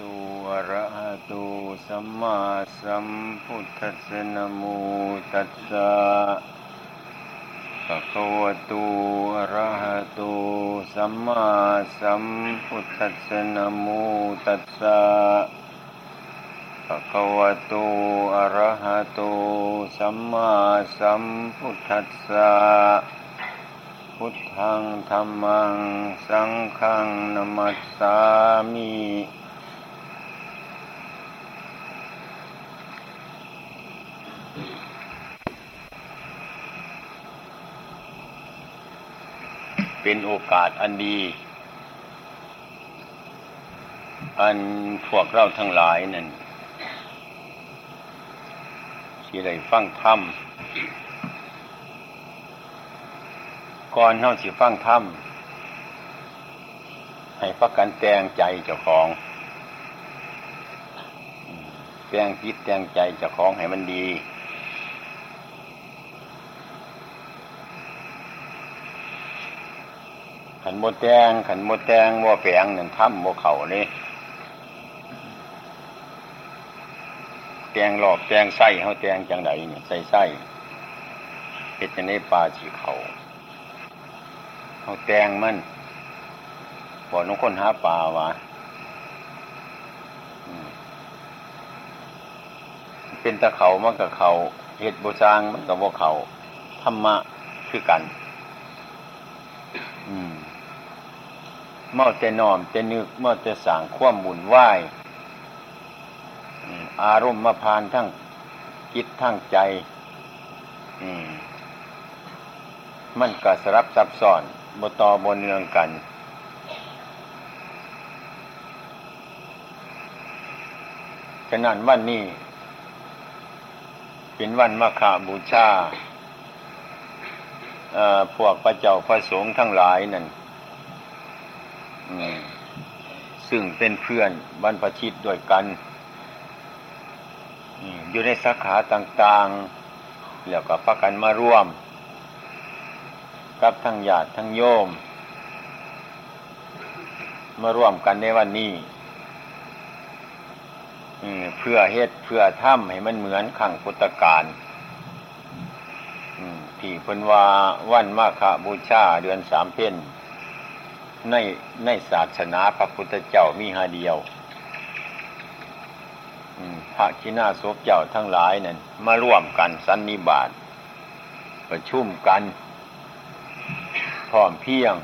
ตุอะระหะโตสัมมาสัมพุทธัสสะนะโมตัสสะภะคะวะโตอะระหะโตสัมมาสัมพุทธัสสะนะโมตัสสะภะคะวะโตอะระหะโตสัมมาสัมพุทธัสสะพุทธังธรรมัง สังฆังนัมัสสามิ เป็นโอกาสอันดี อันพวกเราทั้งหลายนั่นที่ได้ฟังธรรมก่อนเฮาสิฟังธรรมให้พักกันแต่งใจเจ้าของ แต่งจิตแต่งใจเจ้าของให้มันดี ขันโมแตงขันโมแตงว่าแปลงนั่นถ้ำโมเขานี่แตงหลอกแตงไส้เขาแตงจังไดเนี่ยใส่ไส้เฮ็ดจะในปลาสีเขาเขาแตงมันบอกน้องคนหาปลาวะเป็นตะเขามันกับเขาเห็ดบูชางมันกับว่าเขาธรรมะคือกัน อืม เมื่อแต่นอมแต่นึกเมื่อแต่สั่งคว่ำบุญไหวอารมณ์มาพานทั้งคิดทั้งใจมมันก็สรับซับซ้อนบตอบนเนืองกัน ฉะนั้นวันนี้ เป็นวันมาฆบูชาพวกพระเจ้าพระสงฆ์ทั้งหลายนั่น ซึ่งเป็นเพื่อนบรรพชิตด้วยกัน อยู่ในสาขาต่างๆ แล้วก็พักกันมาร่วม กับทั้งญาติทั้งโยม มาร่วมกันในวันนี้เพื่อเฮ็ดเพื่อทำให้มันเหมือนขังพุทธการที่เพิ่นว่าวันมาฆบูชาเดือนสามเพ็ญ ในในศาสนาพระพุทธเจ้ามีหาเดียวพระกินาศพเจ้าทั้งหลายนั่นมาร่วมกันสันนิบาตประชุมกันพร้อมเพียง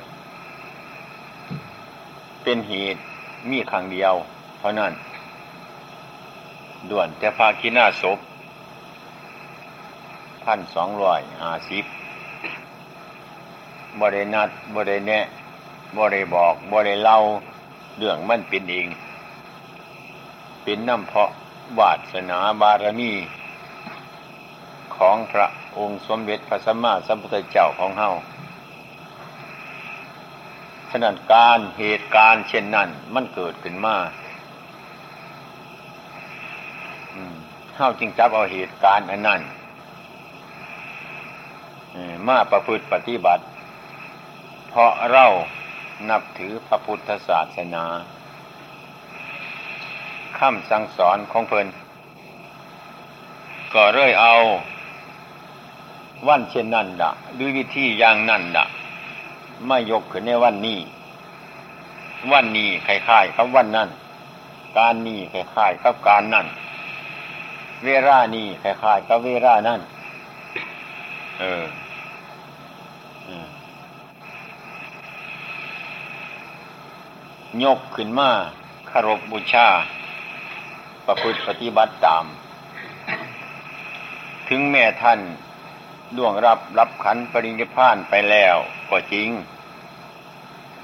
เป็นเหตุมีครั้งเดียวเพราะนั้น ด่วนแต่พระกินาศพพันสองร้อยห้าสิบบรินัดบริแนะ บริบอกบริเล่าเรื่องมันเป็นเอง เป็นน้ำเพาะวาสนาบารมีของพระองค์สมเด็จพระสัมมาสัมพุทธเจ้าของเฮาฉะนั้นการเหตุการณ์เช่นนั้น มันเกิดขึ้นมาเฮาจึงจับเอาเหตุการณ์อันนั้นมาประพฤติปฏิบัติ เพราะเรา นับถือพระพุทธศาสนาคำสั่งสอนของเพลินก็เรื่อยเอา วันเช่นนั้นดะหรือวิธีอย่างนั้นดะไม่ยกขึ้นในวันนี้ วันนี้คล้ายๆกับวันนั้น การนี้คล้ายๆกับการนั่น เวลานี้คล้ายๆกับเวลานั่น เออ ยกขึ้นมาคารพบูชา ประพฤติปฏิบัติตาม ถึงแม่ท่านดวงรับรับขันปริญญพานไปแล้วก็จริง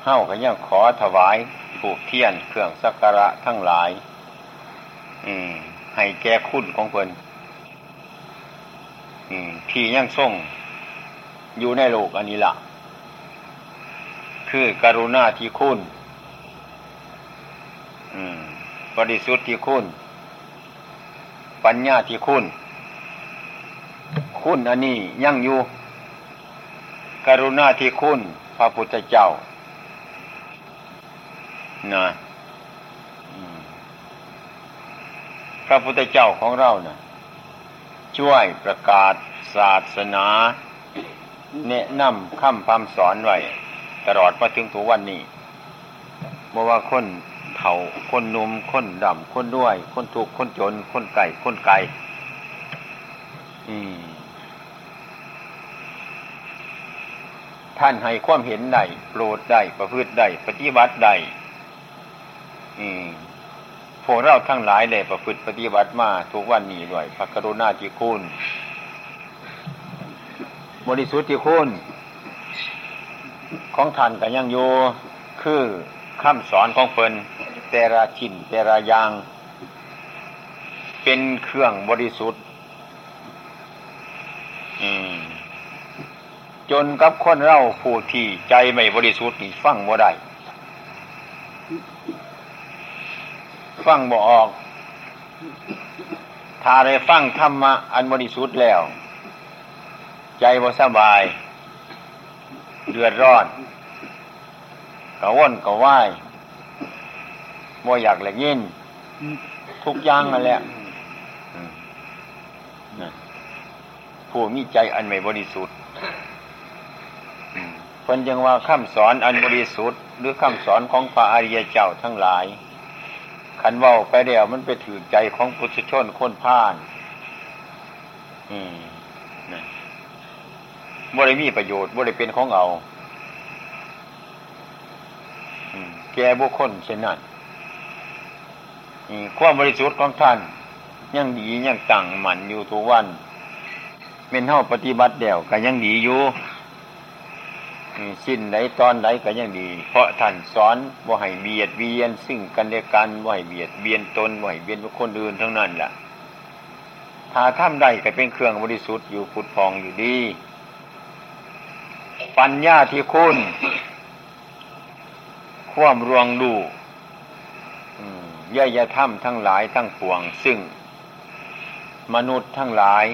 เฮ้าก็ยังขอถวายผูกเทียนเครื่องสักการะทั้งหลาย อืม ให้แก่คุณของเพิ่นที่ยังส่งอยู่ในโลกอันนี้ละ่ะ คือกรุณาที่คุณ บริสุทธิ์ที่คุณ ปัญญาที่คุณ คุณอันนี้ยั่งอยู่ กรุณาที่คุณ พระพุทธเจ้านะพระพุทธเจ้าของเรานะ่ะ ช่วยประกาศศาสนาแนะนำคำพำสอนไว้ตลอดมาถึงถึงวันนี้บ่ว่าคน เฒ่า คนนุ่มคนดำคนด้วย คนทุกคนจน คนไก่คนไก่ท่านให้ความเห็นได้โปรดได้ประพฤติได้ปฏิบัติได้พวกเราทั้งหลายได้ประพฤติปฏิบัติมาทุกวันนี้ด้วยพระกรุณาธิคุณบริสุทธิ์ที่คุณของท่านก็ยังอยู่คือคำสอนของเพิ่น แต่ละชิ้นแต่ละอย่าง เป็นเครื่องบริสุทธิ์จนกับคนเล่าผู้ที่ใจไม่บริสุทธิ์นี่ฟังบ่ได้ฟังบ่ออก ถ้าได้ฟังธรรมะอันบริสุทธิ์แล้ว ใจบ่สบาย เดือดร้อนกระว่นกระว่าย บ่อยากแหลกยินทุกอย่างนั่นแหละผู้มีใจอันไม่บริสุทธิ์เพิ่นยังว่าคำสอนอันบริสุทธิ์ หรือคำสอนของพระอริยเจ้าทั้งหลายขันว่าไปเดียวมันไปถือใจของพุทธชนคนผ่าน อืมนะบ่ได้มีประโยชน์บ่ได้เป็นของเอาแกบุคคลเช่นนั้น ความบริสุทธิ์ของท่าน ยังดียังตั้งหมันอยู่ทุกวันเป็นเท่าปฏิบัติเดียวก็ยังดีอยู่สิ้นไหนตอนไหนก็ยังดี เพราะท่านสอนว่าให้เบียดเบียน ซึ่งกันและกันว่าให้เบียดเบียนตนว่าให้เบียนคนอื่นทั้งนั้นแหละถ้าท่านใดก็เป็นเครื่องบริสุทธิ์อยู่ผุดพองอยู่ดี ปัญญาที่คุณ ความรวงดู ย่อยธรรมทั้งหลายทั้งปวง ซึ่ง มนุษย์ทั้งหลาย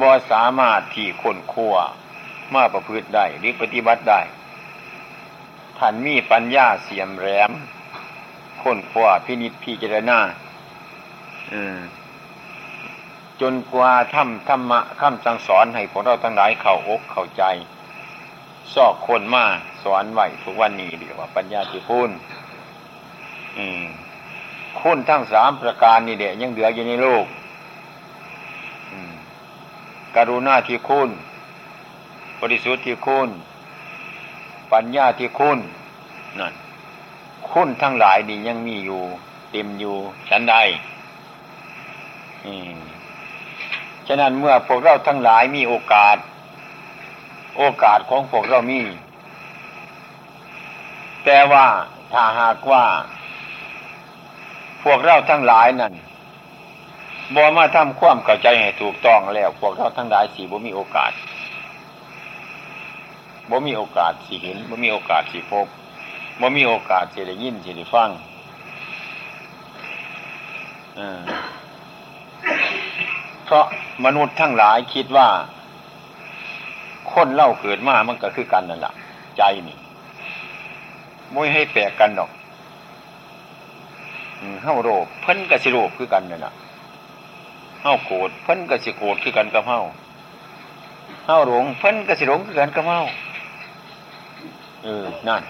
บ่สามารถที่คนขั้วมาประพฤติได้หรือปฏิบัติได้ท่านมีปัญญาเสียมแหลมค้นคว้าพินิจพิจารณาจนกว่าทำธรรมะคำสั่งสอนให้พวกเราทั้งหลายเข้าอกเข้าใจซอกคนมาสอนไหวทุกวันนี้เรียกว่าปัญญาที่พูน คุณทั้งสามประการนี่เดะยังเหลืออยู่ในโลกกรุณาที่คุณบริสุทธิ์ที่คุณปัญญาที่คุณนั่นคุณทั้งหลายนี่ยังมีอยู่ เต็มอยู่ชั้นใดฉะนั้นเมื่อพวกเราทั้งหลายมีโอกาส โอกาสของพวกเรามี แต่ว่าถ้าหากว่า พวกเราทั้งหลายนั่นบ่มาทำความเข้าใจให้ถูกต้องแล้ว พวกเราทั้งหลายสี่บ่มีโอกาสบ่มีโอกาสสิเห็นบ่มีโอกาสสิพบบ่มีโอกาสสิได้ยินสิได้ฟังเพราะมนุษย์ทั้งหลายคิดว่า คนเล่าเกิดมามันก็คือกันนั่นแหละใจนี่ไม่ให้แปลกกันหรอก เฮ้าโรคเพิ่นกับสิโรคคือกันนั่นแหละเฮ้าโกรธเพิ่นกับสิโกรธคือกันกับเฮ้าเฮ้าหลงเพิ่นกับสิหลงคือกันกับเฮ้าเออนั่น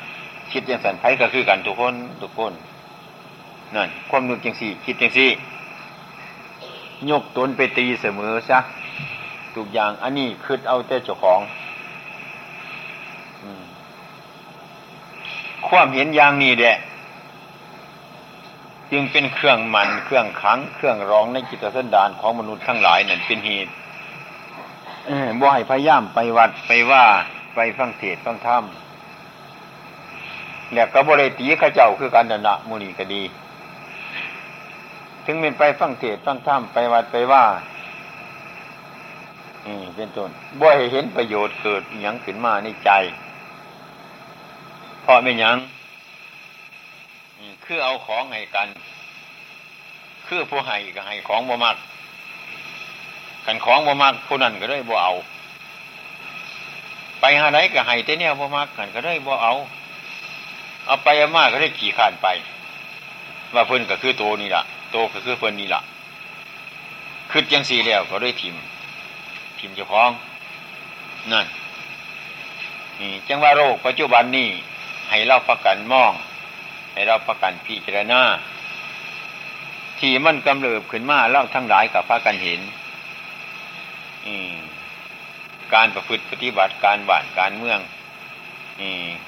คิดยังสันไพก็คือกันทุกคนทุกคนนั่นความนึกจังสี่ คิดจังสี่ ยกตนไปตีเสมอซะทุกอย่างอันนี้คือเอาแต่เจ้าของความเห็นอย่างนี้แหละ จึงเป็นเครื่องมันเครื่องขังเครื่องร้องในจิตสันดานของมนุษย์ทั้งหลายนั่นเป็นเหตุบ่ให้พยายามไปวัดไปว่าไปฟังเทศฟังธรรมเนี่ยก็บริตีข้าเจ้าคือการดนะมุนีก็ดี ถึงเป็นไปฟังเทศฟังธรรมไปวัดไปว่าอืมเป็นต้นบ่ให้เห็นประโยชน์เกิดอย่างขึ้นมาในใจ เพราะไม่ยัง คือเอาของให้กัน คือผู้ให้ก็ให้ของบ่มักกันของบ่มักผู้นั้นก็ได้บ่เอา ไปหาไรก็ให้แต่เนี่ยบ่มักกันก็ได้บ่เอา เอาไปอามาก็ได้ขี่ขานไป ว่าเพิ่นก็คือโตนี่ละโตก็คือเพิ่นนี่ละคืดยังสี่แล้วก็ได้วยทิมทิมเจ้าของนั่นนี่จังว่าโรคปัจจุบันนี่ให้เราประกันมอง ให้เราประกันพิจารณาที่มันกำเริบขึ้นมาเล่าทั้งหลายกับพระกันเห็นการประพฤติปฏิบัติการบ้านการเมือง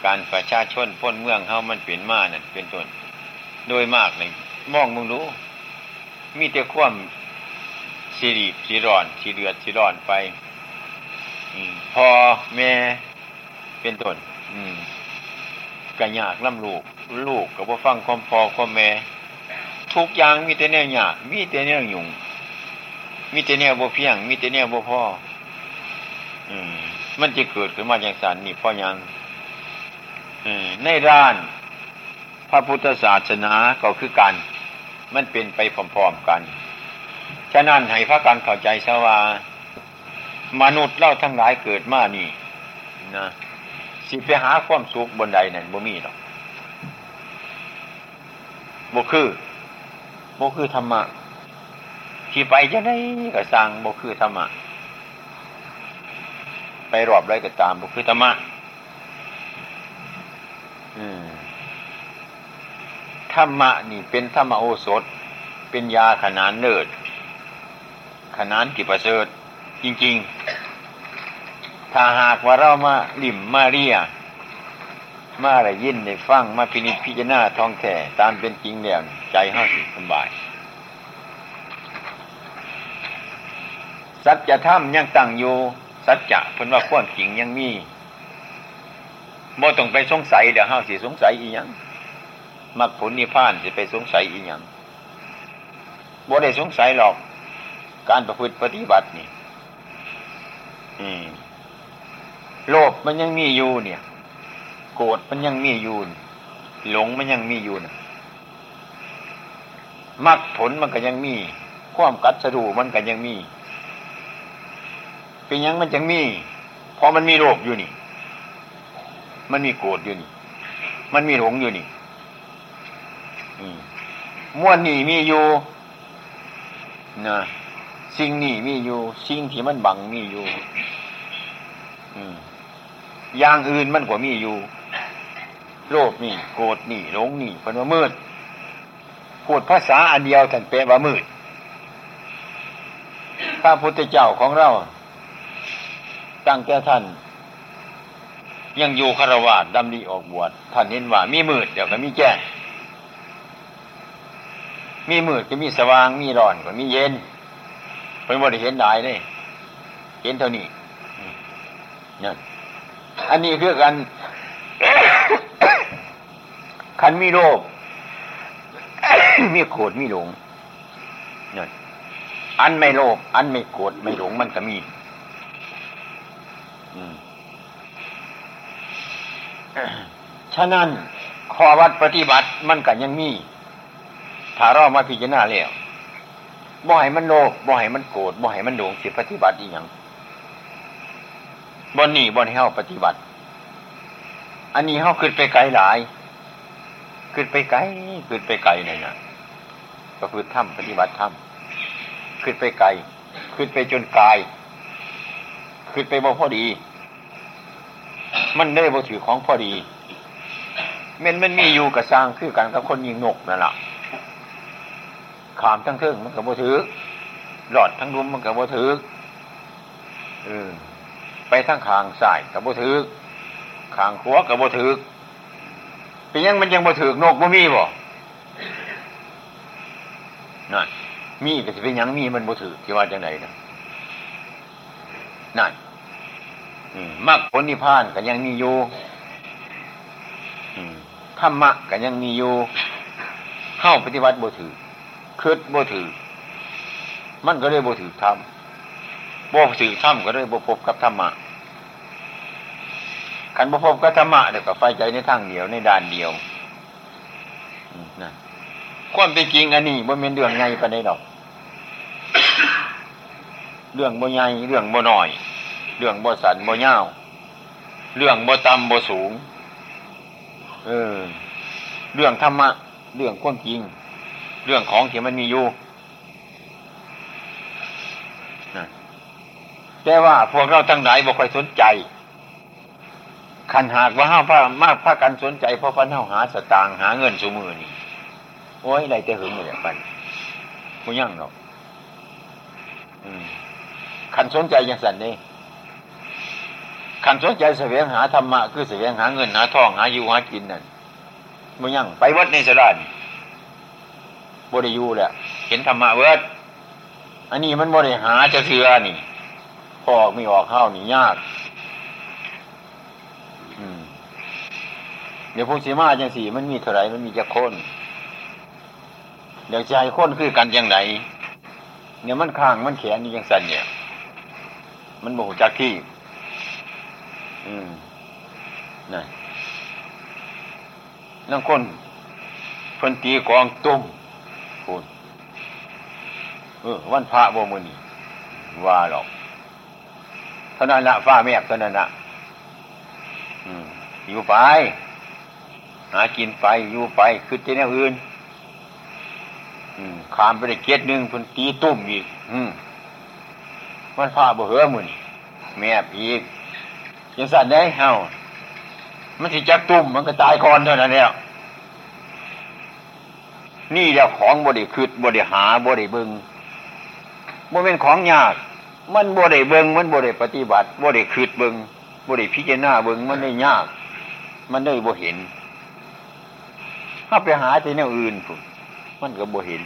การประชาชนพ้นเมืองเขามันเปลี่ยนมานั่นเป็นต้นโดยมากเลยมองมึงรู้ มีแต่ความสีรีสีร้อนสีเดือดสีร้อนไปพอแม่เป็นต้นกระยากล่ำลูก ลูกกับว่าฟังความพอความแม่ ทุกอย่างมีแต่แนวยากมีแต่แนวหยุ่งมีแต่แนวบ่เพียง มีแต่แนวบ่พ่ออืมมันจะเกิดขึ้นมาอย่างสันนี่พ่อยังในร้าน พระพุทธศาสนาก็คือกันมันเป็นไปพร้อมๆกัน ฉะนั้นให้พระการเข้าใจซะว่ามนุษย์เล่าทั้งหลายเกิดมานี่นะสิไปหาความสุขบนใดนั่นบ่มีหรอก บ่คือบ่คือธรรมะที่ไปจะได้ก็สร้างบ่คือธรรมะไปรอบไรก็ตามบ่คือธรรมะธรรมะนี่เป็นธรรมโอสถ เป็นยาขนานเนิดขนานกิประเสริฐจริง ๆ ถ้าหากว่าเรามาลิ่มมาเรีย มาอะไรยินในฟังมาพินิจพิจารณาท้องแท่ตามเป็นจริงแล้วใจห้าสิสบายสัจธรรมยังตั้งอยู่สัจจะเพิ่นว่าความจริงยังมีบ่ต้องไปสงสัยเดี๋ยวห้าสิสงสัยอีหยังมรรคผลนิพพานจะไปสงสัยอีหยังบ่ได้สงสัยหรอก การประพฤติปฏิบัตินี่ อืมโลภมันยังมีอยู่เนี่ย โกรธมันยังมีอยู่หลงมันยังมีอยู่มรรคผลมันก็ยังมี ความกัดสะดูมันก็ยังมี เป็นยังมันยังมีเพราะมันมีโลภอยู่นี่ มันมีโกรธอยู่นี่ มันมีหลงอยู่นี่ม้วนนี่มีอยู่นะสิ่งนี่มีอยู่ สิ่งที่มันบังมีอยู่อย่างอื่นมันกว่ามีอยู่ โลภนี่โกรธนี่หลงนี่เป็นว่ามืดพูดภาษาอันเดียวท่านเปว่ามืดพระพุทธเจ้าของเรา ตั้งแต่ท่าน ยังอยู่คารวะดำดีออกบวชท่านเห็นว่ามีมืดเดี๋ยวก็มีแจ้งมีมืดก็มีสว่างมีร้อนก็มีเย็นเป็นบริเห็นได้เลยเห็นเท่านี้นั่นอันนี้คือกัน คันมีโลภมีโกรธมีหลงนั่อันไม่โลภอันไม่โกรธไม่หลงมันก็มีฉะนั้นข้อวัดปฏิบัติมันก็ยังมีถ้าเรามาพิจารณาแล้วบ่ให้มันโลภบ่ให้มันโกรธบ่ให้มันโดงสิปฏิบัติอีกอย่างบนนี่บนให้เขาปฏิบัติ อันนี้เขาขึ้นไปไกลหลาย ขึ้นไปไกลขึ้นไปไกลเนี่ยนะก็คือถ้ำปฏิบัติถ้ำขึ้นไปไกล ขึ้นไปจนกาย ขึ้นไปบ่พอดี มันได้บ่ถือของพอดีมันมันมีอยู่กับสร้างคือกันกับคนยิงนกนั่นแหละขามทั้งเทิงมันกับบ่ถือหลอดทั้งรุมมันกับบ่ถือเออไปทั้งคางสายกับบ่ถือคางขัวกับบ่ถือ เป็นยังมันยังบ่ถือนกบ่มีบ่นั่นมีก็จะเป็นยังมีมันบ่ถือที่ว่าจังไหนนะนั่นมรรคผลนิพพานก็ยังมีอยู่ธรรมะก็ยังมีอยู่เข้าปฏิบัติบ่ถือคืดบ่ถือมันก็เลยบ่ถือธรรมบ่ถือธรรมก็เลยบ่พบกับธรรมะ ขันบ่พบกับธรรมะเดี๋ยวก็ไฟใจในทางเดียวในด้านเดียวนะความเป็นจริงอันนี้บ่เป็นเรื่องไงปานใดดอก เรื่องบ่ใหญ่เรื่องบ่น้อย เรื่องบ่สันบ่เงาเรื่องบ่ต่ำบ่สูง เออ เรื่องธรรมะ เรื่องความจริง เรื่องของที่มันมีอยู่แต่ว่าพวกเราทั้งหลายบ่ค่อยสนใจ ขันหากว่าห้าพามากพากันสนใจเพราะพันเ้าหาสตางหาเงินสมือนี่โอ้ยไรแต่หึงเลยปันไม่ยั่งหรอกขันสนใจอย่างสันนี่ขันสนใจเสวยงหาธรรมะคือเสวยงหาเงินหาทองหาอยู่หากินนั่นไม่ยั่งไปวัดในสระนบริยูแหละเห็นธรรมะเวิร์ดอันนี้มันบริหาจะเสือนี่พอไม่ออกเข้านี่ยาก เดี๋ยวพวกสีมาจังสีมันมีเท่าไรมันมีจะคนเดี๋ยวใจคนคือกันยังไงเนี่ยมันข้างมันแขนนี่ยังสั่นเนี่ย มันโมโหจากที่ อืมนั่นนั่งคนพันตีกองตุ้มคุณเออวันพระบ่มือนี่ว่าหรอกเท่านั้นละฟ้าแมกเท่านั้นละอยู่ไป หากินไปอยู่ไปคือจะแนวอื่นขามไปได้เกียรหนึ่งคนตีตุ่มอีกมันพาบ่เหือมือนแม่อีกยังสั่นได้เฮามันสิจักตุ่มมันก็ตายก่อนเท่านั้นแล้วนี่เดียวของบริคืดบริหาบริบึงมันเป็นของยาก มันบริเบิงมันบริปฏิบัติบริคืดเบิงบริพิจารณาเบิงมันได้ยาก มันได้บ่เห็น ถ้าไปหาที่แนวอื่นผมมันก็บ่เห็น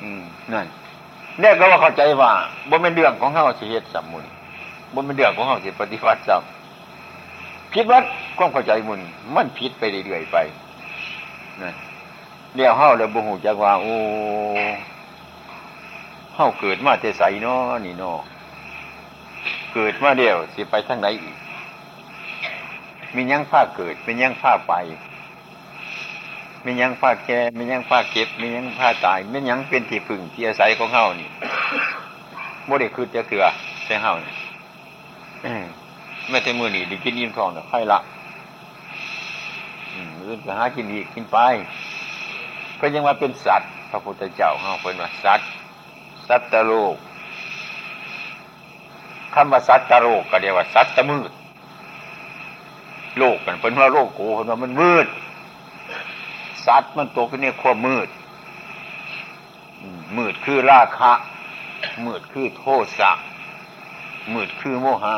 อืมนั่นเนี่ยก็ว่าเข้าใจว่าบ่เป็นเรื่องของเขาสิเหตุสมุนบ่เป็นเรื่องของเขาสิปฏิบัติสัมคิดว่าความเข้าใจมุนมันผิดไปเรื่อยๆไปนั่นเดี๋ยวเฮาเลยบ่หูจักว่า โอ้เฮาเกิดมาแต่ใสเนาะนี่เนาะเกิดมาเดียวสิไปทางไหนอีกมียังผ้าเกิดมียังผ้าไป มียังผ้าแก่มียังผ้าเก็บ มียังผ้าตายมียังเป็นที่พึ่งที่อาศัยของเฮานี่โมเดลคือจะเถื่อใช่เฮานี่ไม่ใช่มือนี่ดีกินยิ้มทองเนาะใครละอืมอื่นก็หากินอีกกินไปก็ยังว่าเป็นสัตว์ พระพุทธเจ้าเขาเป็นว่าสัตว์สัตตโลกคำว่าสัตตโลกก็เรียกว่าสัตตมืดโลกกันเป็นว่าโลกโกเป็นว่ามันมืด สัตว์มันตกในความมืด มืดคือราคะ มืดคือโทษะมืดคือโมหะ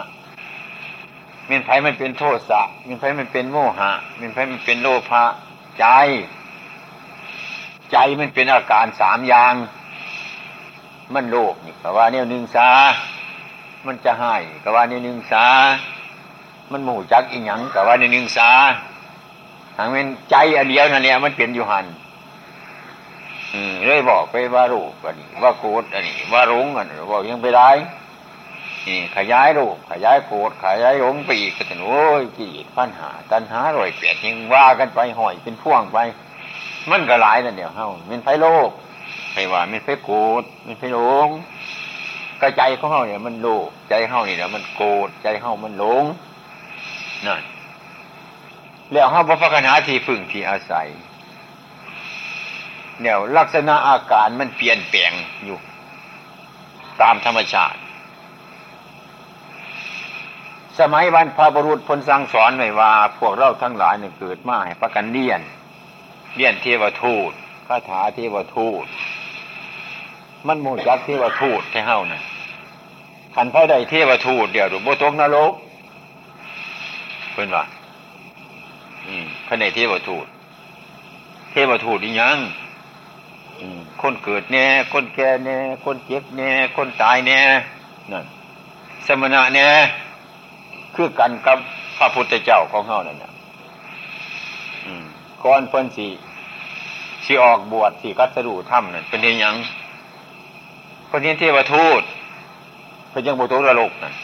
มีนไผมันเป็นโทษะมีนไผมันเป็นโมหะมีนไผมันเป็นโลภะใจ ใจมันเป็นอาการสามอย่าง มันโลภนี่ก็ว่าเนี่ยหนึ่งสา มันจะให้ก็ว่าเนี่ยหนึ่งสา มันหมู่จักอีหยังก็ว่าเนี่ยหนึ่งสา ทางเป็นใจอันเดียวนั่นเนี่ยมันเป็นอยู่หันอืมเลยบอกไปว่าโลภอันนี้ว่าโกรธอันนี้ว่าหลงอันนี้บอกยังไปได้นี่ขยายโลภขยายโกรธขยายหลงไปอีกก็ถึงโอ้ยจีดปัญหา ตัณหาลอยเปลี่ยนยังว่ากันไปห่อยเป็นพ่วงไป มันก็หลายนั่นเดียวเฮามันไฟโลกไฟว่ามันไฟโกรธมันไฟหลงกระใจของเฮาเนี่ยมันโลภใจเฮานี่แหละมันโกรธใจเฮามันหลงนั่น แล้วเฮาบ่พัฒนาที่พึ่งที่อาศัยเนี่ยลักษณะอาการมันเปลี่ยนแปลงอยู่ ตามธรรมชาติ สมัยวันพระบรุษพลสั่งสอนไว้ว่า พวกเราทั้งหลายเนี่ยเกิดมาให้ประกันเลี่ยนเรียนเทวทูตคาถาเทวทูต มันมูจักเทวทูตให้เฮานะ่ะขันพระใดเทวทูตเดี๋ยวหลวงพ่อตกนรกเพื่อนว่า อืมพระในเทวทูต เทวทูตอียังคนเกิดแน่คนแก่แน่คนเจ็บแน่คนตายแน่นั่นสมณะแน่คือกันกับพระพุทธเจ้าของเฮานั่นนะก่อนเพิ่นสีสีออกบวชสีกัสดูถ้ำนั่นเป็นเยังคนนี้เทวทูตเพิ่นยังบุตรโลกนั่น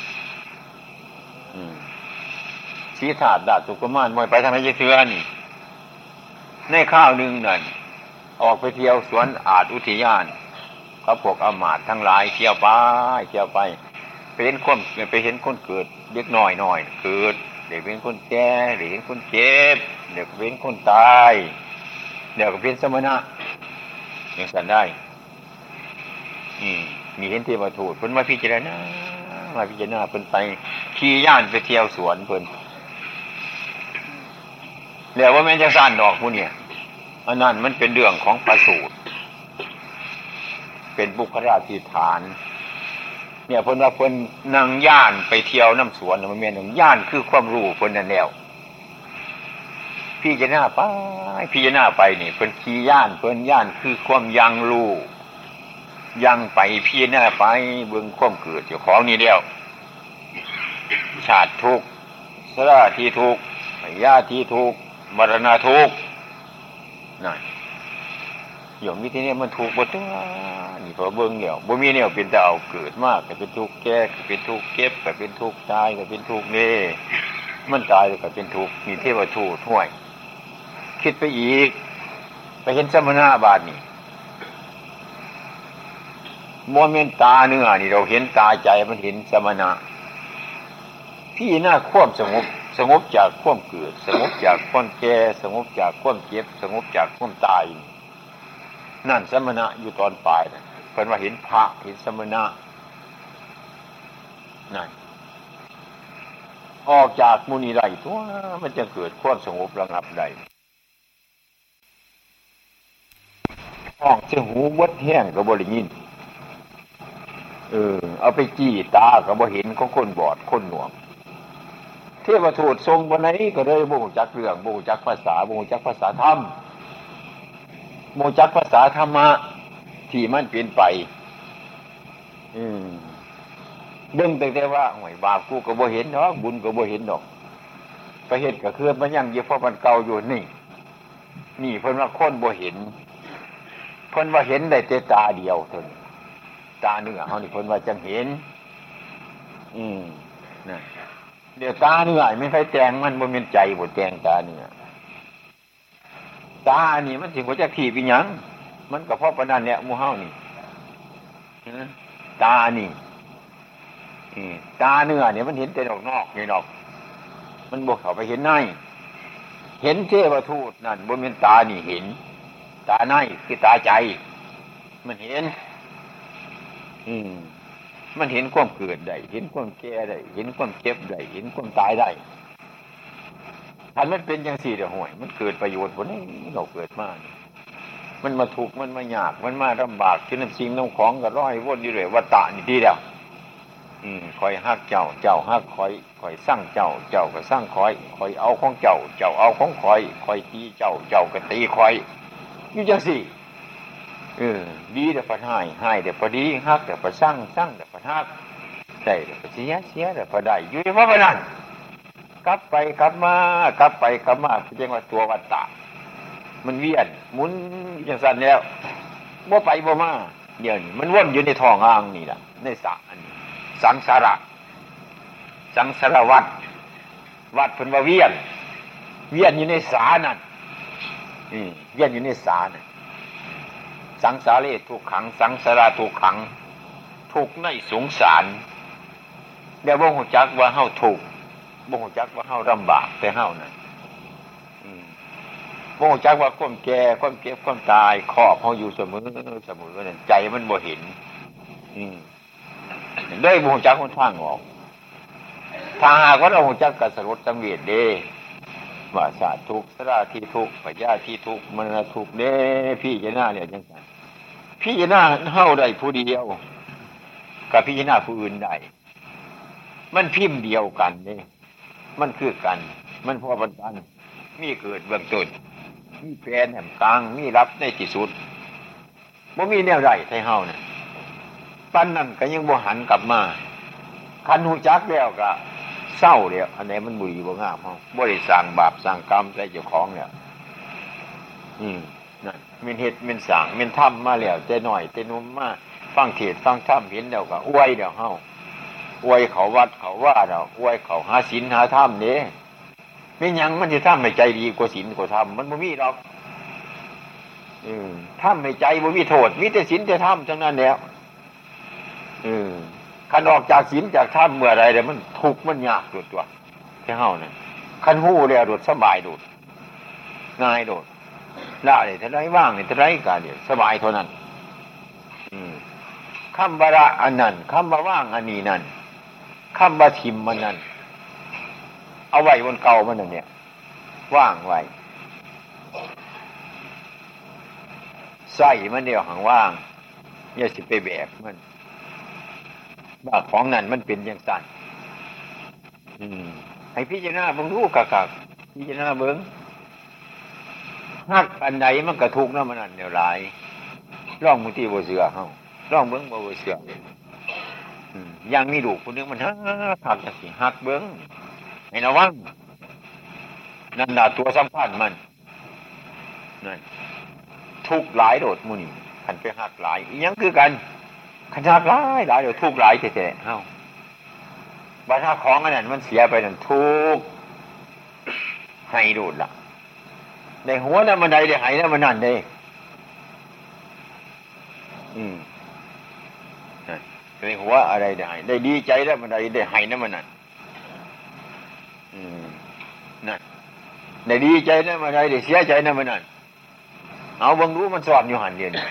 สีถาดดาสุกมานมวยไปทางไหนจะเชื่อนี่ในข้าวหนึ่งนั่นออกไปเที่ยวสวนอาจอุทยานก็พวกอมาตทั้งหลายเที่ยวไปเที่ยวไปไปเห็นคนไปเห็นคนเกิดเล็กน้อยหน่อยเกิดเด็กเป็นคนแก่เด็กเป็นคนเจ็บเด็กเป็นคนตายเดี๋ยวก็เป็นสมณะยังสั่นได้ อืมมีเห็นเทวทูตเพิ่นมาพิจารณามาพิจารณาเพิ่นไปขี่ย่านไปเที่ยวสวนเพิ่น แล้วว่าแม่จะสั่นดอกมูเนี่ยอันนั้นมันเป็นเรื่องของประสูตร เป็นบุคราธิฐาน เนี่ยเพิ่นว่าเพิ่นนังย่านไปเที่ยวน้ำสวนมันเมียนย่านคือความรู้เพิ่นนั่นแล้วพี่จะหน้าไปพี่จะหน้าไปนี่เพิ่นขี่ย่านเพิ่นย่านคือความยังรู้ยังไปพี่หน้าไปเบื้องความเกิดเจ้าของนี่เดียวชาติทุกสระที่ทุกญาที่ทุก มรณะทุกนั่นอย่างนี้ที่นี่มันถูกบทตัวนี่พอเบิ้งเดียวบ่มีเนี่ยเป็นแต่เอาเกิดมากก็เป็นทุกข์แก่ก็เป็นทุกข์เก็บก็เป็นทุกข์ตายก็เป็นทุกข์นี่มันตายก็เป็นทุกข์มีเทวทูตห่วย คิดไปอีก ไปเห็นสมณะบาทนี่โมเมนตาเนื้อนี่เราเห็นตาใจมันเห็นสมณะพี่หน้าควบสงบ สงบจากควบเกิด สงบจากความแก่สงบจากความเจ็บ สงบจากความตาย นั่นสมณะอยู่ตอนปลายนะเพิ่นว่าเห็นพระเห็นสมณะนั่นออกจากมุนีไรตัวมันจะเกิดความสงบระงับใดห้องเสียหูวัดแห้งก็บริยินเออเอาไปจี้ตาก็บ่เห็นของคนบอดคนหนวก เทวทูตทรงบนไหนก็เลยบ่งจักเรื่องบ่งจักภาษาบ่งจักภาษาธรรมโมจักภาษาธรรมะที่มันเปลี่ยนไป อืมดึงแต่แต่ว่าหวยบาปกูก็บ่เห็นดอกบุญก็บ่เห็นดอกไปเห็นก็คือมันยังเยอะเพราะมันเก่าอยู่นี่ นี่เพิ่นว่าคนบ่เห็นเพิ่นว่าเห็นได้แต่ตาเดียวเท่านั้นตาเนื้อเขานี่เพิ่นว่าจังเห็น อืมนะ เดี๋ยวตาเนื้อยไม่ใครแจงมันบ่เป็นใจบ่แจงตาเนื้อตานี่มันถึงว่าจะขี่ปีหยังมันก็เพราะประนันเนี่ยมูเฮานี่ตานี่ตาเนื้อเนี่ยมันเห็นแต่ดอกนอกนี่ดอก มันบวกเข้าไปเห็นในเห็นเทวทูตนั่นบนเป็นตานี่เห็น ตาในคือตาใจ มันเห็น อืม มันเห็นความเกิดได้เห็นความแก่ได้เห็นความเจ็บได้เห็นความตายได้ถ้ามันเป็นอย่างสี่เดี๋ยวห่วย มันเกิดประโยชน์ผลนี้เราเกิดมากมันมาถูกมันมายากมันมาลำบากที่น้ำสิ่งน้ำของก็ร้อยวนอยู่เลยว่าตานี่ดีแล้วอืมคอยฮักเจ้า เจ้าฮักคอยคอยสร้างเจ้า เจ้าก็สร้างคอยคอยเอาของเจ้า เจ้าเอาของคอยคอยตีเจ้า เจ้าก็ตีคอยอยู่จังสี่ เออ ดีเดี๋ยวพัดให้ให้เดี๋ยวพอดีฮักเดี๋ยวพอสร้างสร้างเดี๋ยวพอฮักใช่เดี๋ยวพอเสียเสียเดี๋ยวพอได้อยู่เพราะว่านั้นกลับไปกลับมากลับไปกลับมาเรียกว่าตัววัตตะมันเวียนหมุนอย่างสั้นแล้วบ่ไปบ่มาเดี๋ยวนี้มันวนอยู่ในท้องอ่างนี่แหละในสระอันสังสาระสังสารวัตวัดเพิ่นว่าเวียน เวียนอยู่ในสานั่นเวียนอยู่ในสานั่น สังสาเรถูกขัง สังสาราถูกขัง ถูกในสงสารเดี๋ยวว่าหัวจักว่าเฮาถูกบ่งจักว่าเฮาลำบากแต่เฮานั่นบ่งจักว่าความแก่ความเก็บความตายขอบเฮาอยู่เสมอเสมอนั่นใจมันบ่เห็น อืมได้บ่งจักคนทางออกถ้าหากว่าเราจักกัสรุตสังเวชเด้ ว่าสาทุกสราที่ทุกปัญญาที่ทุกมันทุกเด้พี่จะหน้าเนี่ยจังไงพี่จะหน้าเฮาได้ผู้เดียว กับพี่จะหน้าผู้อื่นได้มันพิมพ์เดียวกันเนี่ยมันคือกัน มันพอปันกัน มีเกิดเบื้องต้นมีแฟนแห่งกลาง มีรับในที่สุดบ่มีแนวใดไทเฮาเนี่ยปั้นนั่นก็ยังบ่หันกลับมา คันหูจักแล้วก็ เศร้าเดียวอันไหนมันบุรีบ่งามเฮาบ่ได้สร้างบาปสร้างกรรมใส่เจ้าของเนี่ยอืมนั่นมินเฮ็ดมินสร้างมินทำมาแล้วแต่หน่อยแต่นุ่มมาฟังเทศฟังธรรมเห็นแล้วก็อวยเดียวเฮาอวยเขาวัดเขาว่าเราอวยเขาหาศีลหาธรรมเนี่ยไม่ยังมันจะทำให้ใจดีกว่าศีลกว่าธรรมมันบ่มีหรอกอืมทำให้ใจบ่มีโทษมีแต่ศีลแต่ธรรมทั้งนั้นแล้วอือ ขันออกจากศีลจากธรรมเมื่อไรเดี๋ยมันทุกมันยากตัวตัวแค่เฮาเนี่ยขันหู้แล้วโดดสบายโดดง่ายโดดละเนี่ยท่าไรว่างเนี่ยท่าไรกันเดียสบายเท่านั้นคำบาระอันนั้นคำบาว่างอันนี้นั่นคำบาทิมมันนั่นเอาไว้บนเก่ามันนั่นเนี่ยว่างไว้ใส่มันเดียวหางว่างอย่าสิไปแบกมัน บาของนั้นมันเป็นอย่างสั้นให้พิจารณาเบิ่งรู้กักพิจารณาเบิ้งหักอันไหนมันกระทุกนะมันอันเดียวหลายร่องมือที่บเสือเฮาร่องเบิ้งบ่เสือยังมีดูคนนึงมันฮักหักจะสิหักเบิ้งให้ระวังนั่นน่ะตัวสำคัญมันนั่นทุกหลายโดดมูนี่ขันไปหักหลายยังคือกัน ขันหักหลายหลายเดี๋ยวทุกหลายเจ๊ๆเฮ้าบาถ้าของอันนั้นมันเสียไปนั่นทุกให้ดูดละในหัวนั้นมันใดได้หายนั้นมันนั่นได้อืมในหัวอะไรได้หายได้ดีใจแล้วมันใดได้หายนั้นมันนั่นอืมนั่นได้ดีใจนั้นมันใดได้เสียใจนั้นมันนั่นเอาบังรู้มันสอนอยู่หันเดียนอื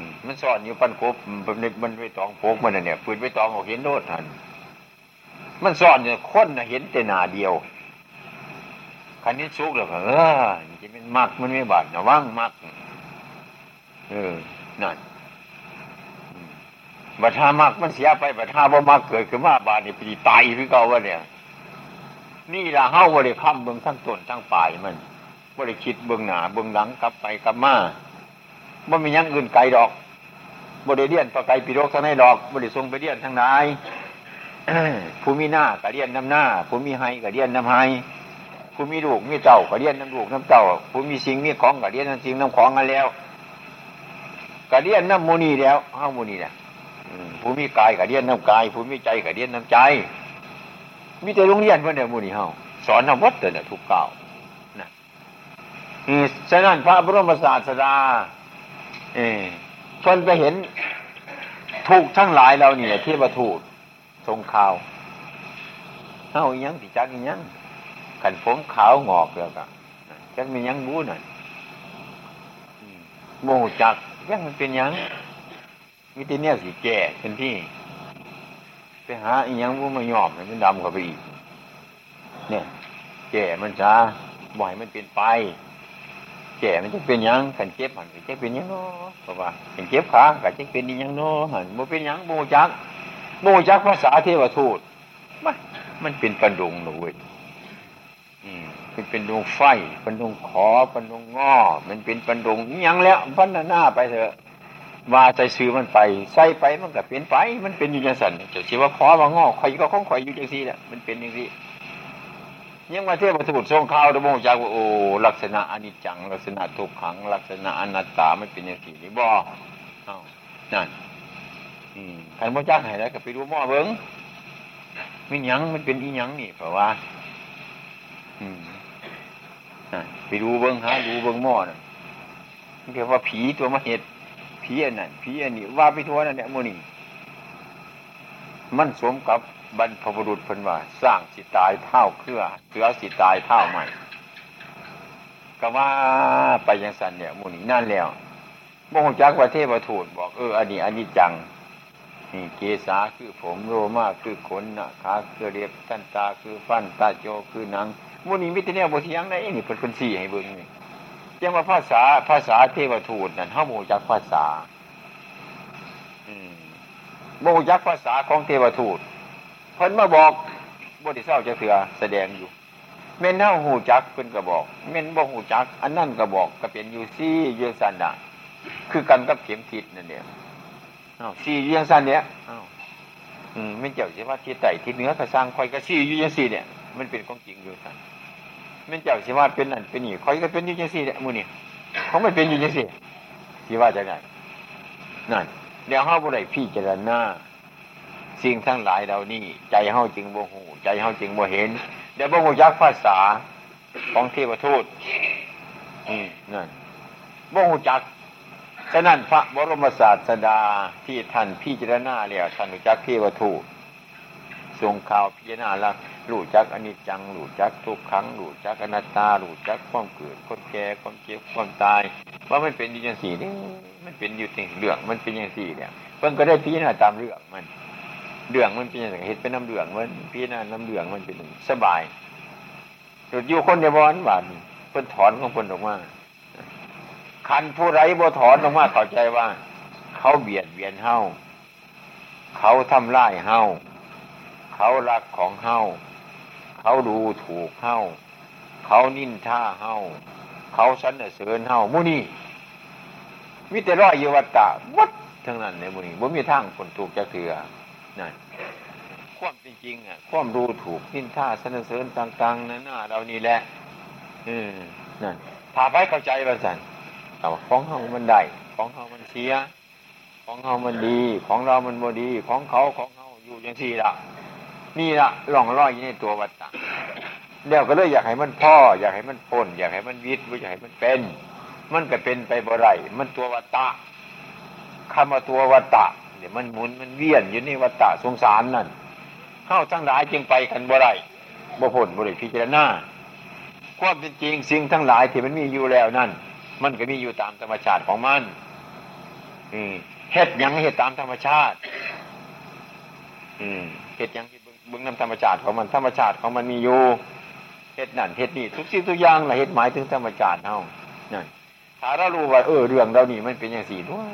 มมันสอนอยู่ปันกบมันมันไปตองโปกมันเนี่ยปืนไปตองออกเห็นโนดหันมันสอนเนี่ยคนเห็นแต่นาเดียวคันนี้สุกแล้วเออจะเป็นมักมันไม่บาดนะว่างมักเออนั่นบัตามักมันเสียไปบัตาบ่มักเกิดขึ้นมาบาดนี่ปีตายคือเก่าวะเนี่ย นี่ละเฮ้าบริค้ำเบื้องทั้งต้นทั้งปลายมันบริคิดเบื้องหนาเบื้องหลังกลับไปกลับมา บ่มียังอื่นไกลดอกบริเดียนปะไกลปีโรกทั้งในดอกบริทรงไปเดียนทั้งนายผู้มีหน้ากะเดียนน้ำหน้าผู้มีให้กะเดียนน้ำให้ผู้มีลูกมีเจ้ากะเดียนน้ำลูกน้ำเจ้าผู้มีสิ่งมีของกะเดียนน้ำสิ่งน้ำของกันแล้วกะเดียนน้ำมูนีแล้วห้าโมนีเนี่ยผู้มีกายกะเดียนน้ำกายผู้มีใจกะเดียนน้ำใจ มีแต่โรงเรียนเพื่อนเดียวมูนีเฮาสอนทำวัดเต่ทุกเก่านะฉะนั้นพระบรมศาสดา เออชนไปเห็นถูกทั้งหลายเราเนี่ยเทวทูตทรงข่าวเฮ้ายังสิจักยังขันผมขาวงอกแล้วก็จักมียังบู้นั่นโมจักยังมันเป็นยังวิธีเนี้ยสิแก่เป็นที่ ไปหาอียังบู้มายอบมันดำกว่าไปอีกเนี่ยแก่มันช้าบ่อยมันเป็นไป แก่มันจะเป็นยังขันเจ็บหันจะเป็นยังเนาะเพราะว่าขันเจ็บขาก็จะเป็นยังเนาะหันโมเป็นยังโมจักโมจักภาษาเทวทูตมันมันเป็นปันดงหนูเว้ยเป็นเป็นดวงไฟเป็นดวงขอเป็นดวงง้อมันเป็นปันดงยังแล้วพันหน้าไปเถอะว่าใจซื้อมันไปใส่ไปมันก็เปลี่ยนไป มันเป็นอยู่จังสันจะชื่อว่าขอว่าง้อใครก็ของข่อยอยู่จังซี่แหละมันเป็นอย่างนี้ ยังมาเทียบวัตถุทรงข้าวตะโมจากว่าโอ้ลักษณะอนิจจัง ลักษณะทุกขัง ลักษณะอนัตตาไม่เป็นอย่างสี่นี่บ่นั่นใครโมจักไหนแล้วก็ไปดูหม้อเบิ้งไม่ยังมันเป็นอีหยังนี่เพราะว่าไปดูเบิ้งฮะดูเบิ้งหม้อน่ะเรียกว่าผีตัวมาเห็ดผีอันนั้นผีอันนี้ว่าไปทั่วนั่นเนี่ยโมนี่มันสมกับ บรรพบุรุษเพิ่นว่า สร้างสิตายเท่าเครือเสือสิตายเท่าใหม่ก็ว่าไปยังสันเนี่ยมูนี่นั่นแล้วโมงจักว่าเทพทูตบอกเอออันนี้อันนี้จังนี่เกษาคือผมโรมาคือขนนะขาคือเรียบทันตาคือฟันตาโจคือหนังมูนี่มิตรเนี่ยบทยังไงนี่เป็นคนสี่ให้เบิ่งนี่ยังว่าภาษาภาษาเทวทูตนั่นห้าโมจักภาษาโมจักภาษาของเทวทูต เพิ่นมาบอกบทที่เศร้าจะเถื่อแสดงอยู่เม่นเท่าหูจักเพิ่นก็บอก เม่นบ่หูจัก อันนั่นก็บอกก็เป็นอยู่ซี่เยสันดาคือกันกับเข็มทิศนั่นเองอ้าวซี่เยียงสันเนี่ยอืมไม่เจ้าใช่ว่าที่ไต่ที่เนื้อกระซังคอยกระซี่อยู่ยังซี่เนี่ย มันเป็นของจริงอยู่สันไม่เจ้าใช่ว่าเป็นนั่นเป็นนี่คอยก็เป็นอยู่ยังซี่เนี่ยมูนี่เขาไม่เป็นอยู่ยังซี่ที่ว่าจะไงนั่นเดี๋ยวเขาบุได้พี่เจรณา สิ่งทั้งหลายเรานี่ใจเฮาจึงโมโหใจเฮาจึงโมเห็นเดี๋ยวโมโหยักภาษาของเทวทูตอืมนั่นโมโหจักฉะนั้นพระบรมศาสดาที่ท่านพิจารณาแล้วท่านจักเทวทูตทรงข่าวพิจารณาแล้วรู้จักอนิจจังรู้จักทุกขังรู้จักอนัตตารู้จักความเกิดความแก่ความเจ็บความตาย ว่ามันเป็นอย่างสี่นี่มันเป็นอยู่ติงเรื่องมันเป็นอย่างสี่เนี่ยเพิ่นก็ได้พิจารณาตามเรื่องมัน เรื่องมันเป็นอย่างเห็นเป็นน้ำเรื่องมันพิจารณาน้ำเรื่องมันเป็นสบายหยุดอยู่คนเดียววันบานเพิ่นถอนของเพิ่นออกมาคันผู้ไรบ่ถอนออกมาเข้าใจว่า เขาเบียดเบียนเฮาเขาทำร้ายเฮาเขารักของเฮาเขาดูถูกเฮาเขานินท่าเฮาเขาสรรเสริญเฮามุนี่มิแต่ร้อยอยู่วัตตะวัดทั้งนั้นในมุนี่บ่มีทางคนถูกจะเถือ นั่นความจริงๆอะความรู้ถูกนินท่าสรรเสริญต่าง ๆนั่นน่ะเรานี่แหละอืมนั่นพาไปเข้าใจว่าสันแต่ว่าของเฮามันได้ของเฮามันเสีย ของเฮามันดี ของเรามันบ่ดี ของเขาของเฮาอยู่อย่างที่ละนี่ละล่องลอยอยู่ในตัววัตตะเดี๋ยวก็เลยอยากให้มันพ่อ อยากให้มันพ้นอยากให้มันวิทย์อยากให้มันเป็น มันก็เป็นไปบ่ไรมันตัววัตตะคำว่าตัววัตตะ เดี๋ยวมันหมุนมันเวียนอยู่ในวัตตะสงสารนั่นเข้าทั้งหลายจึงไปกันบ่ไรบ่พ้นบ่ไรพิจารณาความเป็นจริงสิ่งทั้งหลายที่มันมีอยู่แล้วนั่น มันก็มีอยู่ตามธรรมชาติของมันอืมเฮ็ดยังเฮ็ดตามธรรมชาติอืมเฮ็ดยังเบื้องนำธรรมชาติของมันธรรมชาติของมันมีอยู่เฮ็ดนั่นเฮ็ดนี่ทุกสิ่งทุกอย่างละเฮ็ดหมายถึงธรรมชาติเฮานั่นถ้าเรารู้ว่าเออเรื่องเรานี่มันเป็นอย่างสี่ด้วย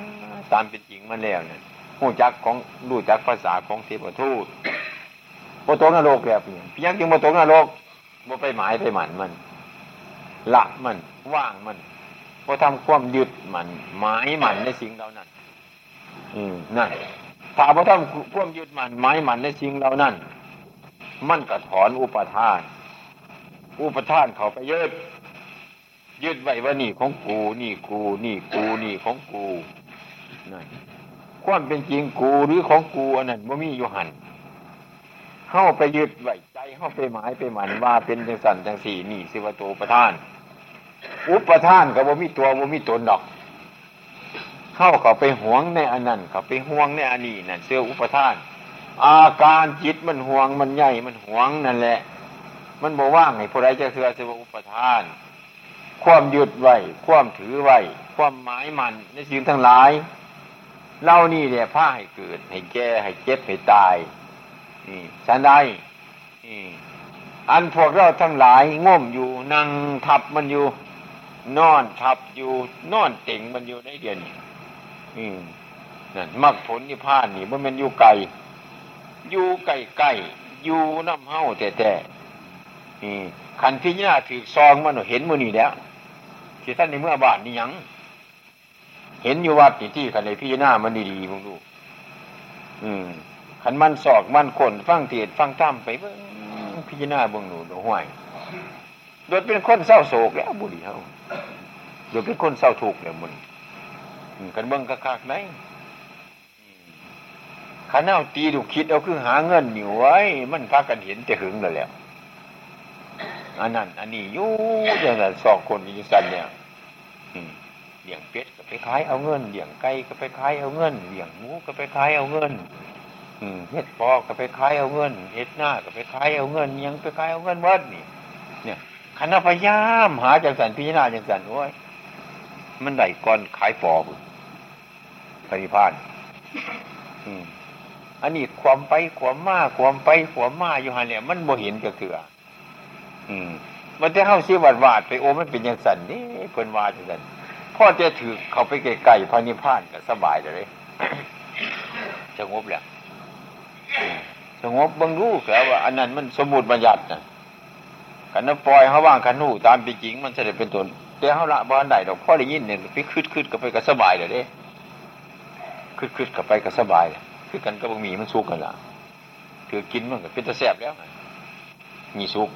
ตามเป็นจริงมันแล้วเนี่ย หูจักของรู้จักภาษาของเทพทูตโมตกนรกแล้วพี่พี่ยังจึงโมตกนรกโมไปหมายไปหมันมัน ละมันว่างมันพอทำความยึดมันหมายมันในสิ่งเหล่านั้น อืมนั่นถ้าพอทำความยึดมันหมายมันในสิ่งเหล่านั้น มันก็ถอนอุปทาน อุปทานเขาไปยึดยึดไว้ว่านี่ของกู นี่กู นี่กู นี่ของกูนั่น ความเป็นจริงกูหรือของกูอันนั้นว่ามีอยู่หันเข้าไปยึดไว้ใจเข้าไปหมายไปหมันว่าเป็นจังสันจังสี่นี่สิวตอุประทาน อุปทานกับว่ามีตัวว่ามีตนดอก เข้าเขาไปห่วงในอันนั้นเขาไปห่วงในอันนี้นั่นเสื้ออุปทาน อาการจิตมันห่วงมันใหญ่มันห่วงนั่นแหละ มันบอกว่างให้ผู้ใดจะเสือเสืออุปทาน ความยึดไว้ความถือไว้ความหมายมันในสิ่งทั้งหลาย เล่านี่เนี่ยผ้าให้เกิด ให้แก่ให้เจ็บให้ตายนี่ฉันได้อันพวกเราทั้งหลายง่มอยู่นั่งทับมันอยู่ นอนทับอยู่ นอนเต่งมันอยู่ในเดือนนี้นั่นมรรคผลนิพพานนี่มันมันอยู่ไกลอยู่ไกลไกลอยู่น้ำเฮาแต่แต่ขันพิญญาถือซองมันเห็นมือนี่แล้วที่ท่านในเมื่อบาทนี่ยัง เห็นอยู่วัดที่ที่ขันในพิจารณามันดีๆมึงดูอืมขันมันสอกมันขนฟังเทียดฟังตั้มไปเบิ่งพิจารณาเบิ่งหนูดูห้วยโดยเป็นคนเศร้าโศกแล้วบุรีเขาโดยเป็นคนเศร้าถูกแล้วบุรีกันเบิ่งคักไหนขันเอาตีดูคิดเอาคือหาเงินอยู่ไว้ มันพากันเห็นจะหึงแล้วแหละอันนั้น อันนี้ยู่อย่างนั้นสองคนยี่สันเนี่ยเลี้ยงเป็ดก็ไปขายเอาเงินเลี้ยงไก่ก็ไปขายเอาเงินเลี้ยงหมูก็ไปขายเอาเงินเฮ็ดปอก็ไปขายเอาเงินเฮ็ดหน้าก็ไปขายเอาเงิน ยังไปขายเอาเงินวัดนี่ เนี่ยคณะพยายามหาจังสันพิจารณาจังสันโอ้ยมันไหลก่อนขายปอบุปริพานอืมอันนี้ความไปความมาความไปความมาอยู่หันเนี่ยมันบ่เห็นก็คืออืม มันจะเข้าซียวาดวาดไปโอ้มันเป็นยังสันนี่เพิ่นวาดจังสัน พ่อจะถือเขาไปไกลๆพระนิพพานก็สบายเลยสงบแล้วสงบบังรู้แล้วว่า อันนั้นมันสมบูรณ์บัญญัตินะขันปล่อยเขาว่างขันหูตามเป็นจริง มันจะได้เป็นตนแต่เขาละบ้านใดดอกพ่อได้ยินเนี่ยไปคืดคืดกับไปก็สบายเลยเด้คืดคืดกับไปก็สบายคือกันก็บางมีมันสุกกันละคือกินมันก็เป็นตะแสบแล้วมีสุก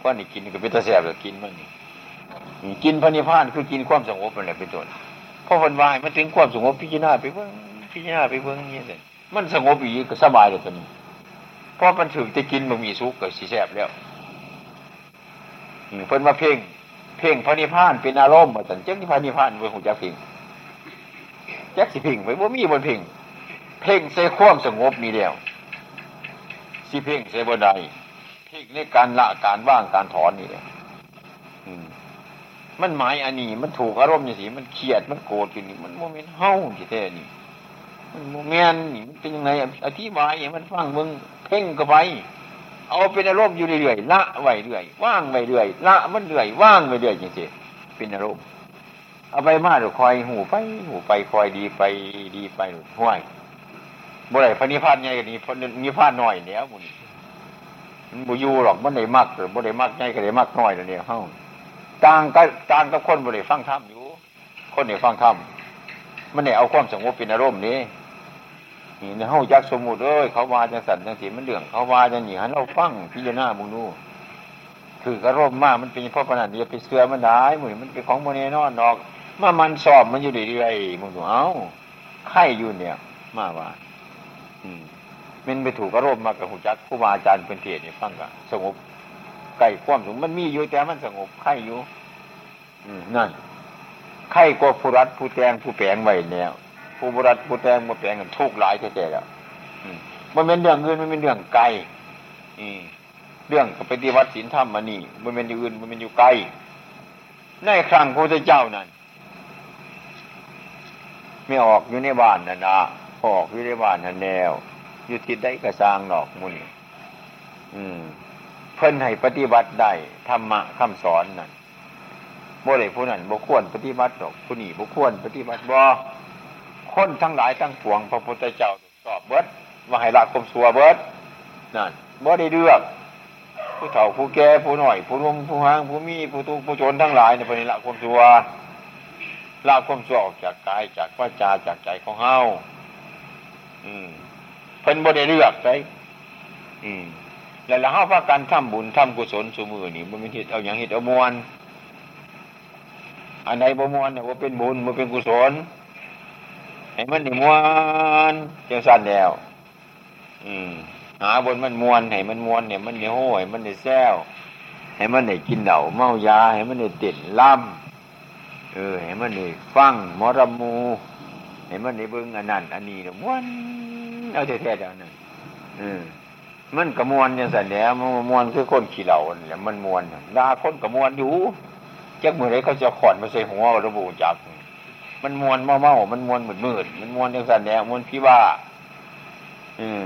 พรานี่กินก็เป็นตะแสบแล้วกินมันนี่ กินพระนิพพานคือกินความสงบมันแหละเป็นต้นพอวันวายมันถึงความสงบพิจารณาไปเบิ้งพิจารณาไปเบิ้งเงี้เลยมันสงบอีกก็สบายเลยตอนนี้พอมันถึงจะกินมันมีสุกก็สีแสบแล้วเพิ่นมาเพ่ง เพ่งพระนิพพานเป็นอารมณ์มาสันจักนิพพานนิพพานเว้ของจักเพ่งจักสิเพ่งไว้ว่ามีบนเพ่งเพ่งใส่ความสงบมีแล้วสิเพ่งใส่บนใดทิคในการละการว่างการถอนนี่เลย มันหมายอันนี้ มันถูกอารมณ์อย่างสิมันเครียดมันโกรธอยู่นี่มันโมเมนต์เฮ้าที่แท้นี่มันโมเมนต์นี่มันเป็นยังไงอธิบายอย่างมันฟังมึงเพ่งก็ไปเอาเป็นอารมณ์อยู่เรื่อยๆละไว้เรื่อยว่างไว้เรื่อยละมันเรื่อยว่างไว้เรื่อยอย่างสิเป็นอารมณ์เอาไปมาเดี๋ยวคอยหูไปหูไปคอยดีไปดีไปห้วยบ่ได้พระนิพพานใหญ่กันนี้พระนิพพานน้อยเนี่ยมุนมันบุยูหรอกมันได้มากหรือบ่ได้มากใหญ่ก็ได้มากน้อยแล้วเนี่ยเฮ้า ต่างก็ต่างกับคนบ่ได้ฟังธรรมอยู่ คนได้ฟังธรรมมันได้เอาความสงบเป็นอารมณ์นี้นี่ในเฮาจักสมมุติเอ้ยเขาว่าจังสันจังสีมันเรื่องเขาว่าจังหนีให้เราฟังพิจารณาบุญนูคือกระร่มากมันเป็นเพราะขนาดนี้ไปเสือมันได้มือมันเป็นของโมเนนอนนอกมามันสอบมันอยู่เรื่อยๆมึงดูเอาไข่อยู่เนี่ย มาว่า อืมมันไปถูกกระร่มากับหูจักผู้มาอาจารย์เป็นเทศเนี่ฟังกันสงบ ไก่ความสูงมันมีอยู่แต่มันสงบไข่อยู่อืมนั่นไข่กว่าผู้รัดผู้แตงผู้แปลงไว้เนี่ยผู้บรัดผู้แตงผู้แปลงกันทุกหลายแท้ๆแล้วมันเป็นเรื่องเงินมันเป็นเรื่องไกลเรื่องปฏิวัติศีลธรรมมันนี่มันเป็นอยู่อื่นมันเป็นอยู่ไกลในครั้งพระเจ้านั้นไม่ออกอยู่ในบ้านนั่นนะออกอยู่ในบ้านนั่นแนวอยู่ทิศได้กระซางดอกมุนอืมเพิ่นให้ปฏิบัติได้ธรรมะคำสอนนั่นบ่ได้ผู้นั้นบ่ควรปฏิบัติดอกผู้นี้บ่ควรปฏิบัติบ่คนทั้งหลายทั้งปวงพระพุทธเจ้าสอบเบิดว่าให้ละกลมสัวเบิดนั่นบ่ได้เลือก ผู้เฒ่าผู้แก่ผู้หน่อย ผู้นุ่มผู้ห่างผู้มีผู้ทุกผู้จนทั้งหลายในปณิละกลมสัวละกลมสัวออกจากกายจากวาจาจากใจของเฮาอืมเพิ่นบ่ได้เลือกไปอืม แล้วเราเฮาว่าการทำบุญทำกุศลสมือนี่มันเป็นเหตุเอาอย่างเหตุเอามวลอันใดบ่มวลเนี่ยว่าเป็นบุญมันเป็นกุศลให้มันนี่มวนจังสั้นแล้ว อืมหาบนมันมวนให้มันมวนเนี่ยมันเนี่ยโห้ให้มันเนี่ยแซวให้มันเนี่ยกินเหล่าเมายาให้มันเนี่ยติดล่ำเออให้มันเนี่ยฟังมรมูให้มันเนี่ยเบิ้งอันนั้นอันนี้เนี่ยมวนเอาแท้ๆเดี๋ยวนั้นเออ มันกระมวลยังสันแล้วมันมวนคือคนขี้เหล่าเนี่ยมันมวนดาคนกระมวลอยู่จักมือไรเขาจะขอดมาใส่หัวระบุจับมันมวนเมาเมามันมวนมืดมืดมันมวนยังสันแล้วมวนพี่ว่า อืม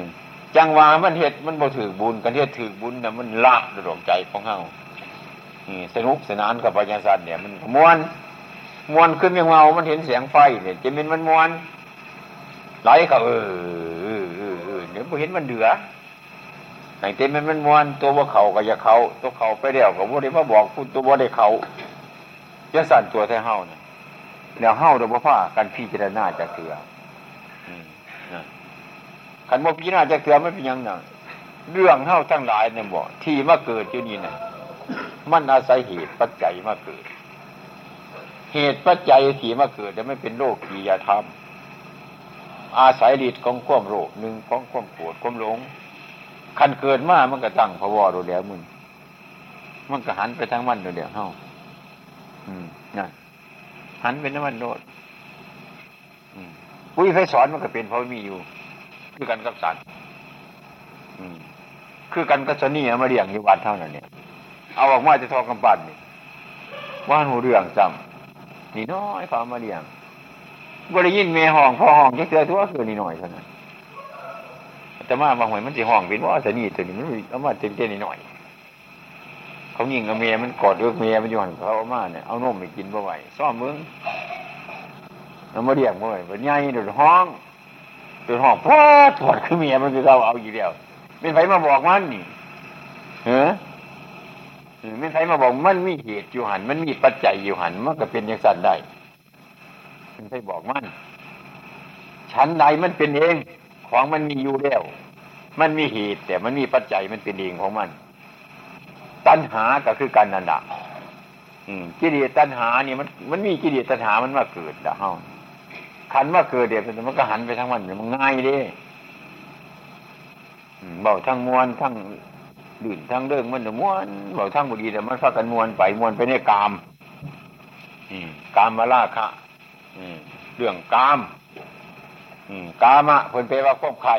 จังหวะมันเห็ดมันบ่ถือบุญกันเห็ดถือบุญเนี่ยมันละดวงใจของเฮาสนุกสนานกับปัญญาสันเนี่ยมันมวนมวนขึ้นยังเมา มันเห็นเสียงไฟเนี่ยจะเป็นมันมวนไหลเขาเออเออเออเดี๋ยวพอเห็นมันเดือ ไหนเต็มมันมันมวนตัวว่าเขาก็อย่าเขาตัวเขาไปเดี่ยวกับว่าได้มาบอกพูดตัวว่าได้เขาจะสั่นตัวแท้เฮาเนี่ยแล้วเฮาเดี๋ยวพ่อกันพี่เจรนาจะเถื่อขันโมพิจารณาจะเถื่อไม่เป็นยังไงเรื่องเฮาทั้งหลายเนี่ยบอกที่มาเกิดอยู่นี่นะมันอาศัยเหตุปัจจัยมาเกิด เหตุปัจจัยที่มาเกิดจะไม่เป็นโรคกียธรรมอาศัยฤทธิ์ของความโรคหนึ่งของความปวดความหลง คันเกิดมามันก็ตั้งพวอดูแล้วมึงมันก็หันไปทางมันดูเดียวเฮาอืมนั่นหันเป็นน้ำมันโนดปุ้ยไฟสอนมันก็เป็นเพราะมีอยู่ คือกันกับสัตว์คือกันกับสนี่มาเรียงอยู่วัดเท่านั้นเนี่ย เอาออกมาจะทอกำปั้นนี่ว่านหูเรื่องจำนี่น้อยเขามาเรียงบริยินเมห้องพอห้องแค่เสือทั่วคือนี่หน่อยเท่านั้น แต่มาบางหวยมันจะห้องเป็นว่าสนีตัวนี้มันเอามาเต็มเต็มนิดหน่อย เขายิงกับเมียมันกอดเลือกเมียมันอยู่หันเขาเอามาเนี่ยเอานมไปกินบ่ไหวซ่อมมึงเรามาเรียกบ่ไหวเป็นไงเดือดห้องเดือดห้องพอดปวดคือเมียมันคือเราเอาอยู่เดียวเป็นไฟมาบอกมันนี่เฮ้อไม่ใช่มาบอกมันมีเหตุอยู่หัน มันมีปัจจัยอยู่หันมันก็เป็นอย่างสั้นได้มันใช่บอกมันชั้นใดมันเป็นเอง ของมันมีอยู่แล้ว มันมีเหตุแต่มันมีปัจจัยมันเป็นเองของมัน ตัณหาก็คือการนันดะกิเลสตัณหาเนี่ยมันมันมีกิเลสตัณหามันมาเกิดละเฮาขันมาเกิดเดี๋ยวมันก็หันไปทั้งวันมันง่ายดิเบาทั้งมวลทั้งดื่นทั้งเรื่องมันม้วนเบาทั้งบุรีแต่มันฟักกันมวลไปมวลไปในกามกามมาล่าคะเรื่องกาม กามะเพิ่นไปว่าควบไข่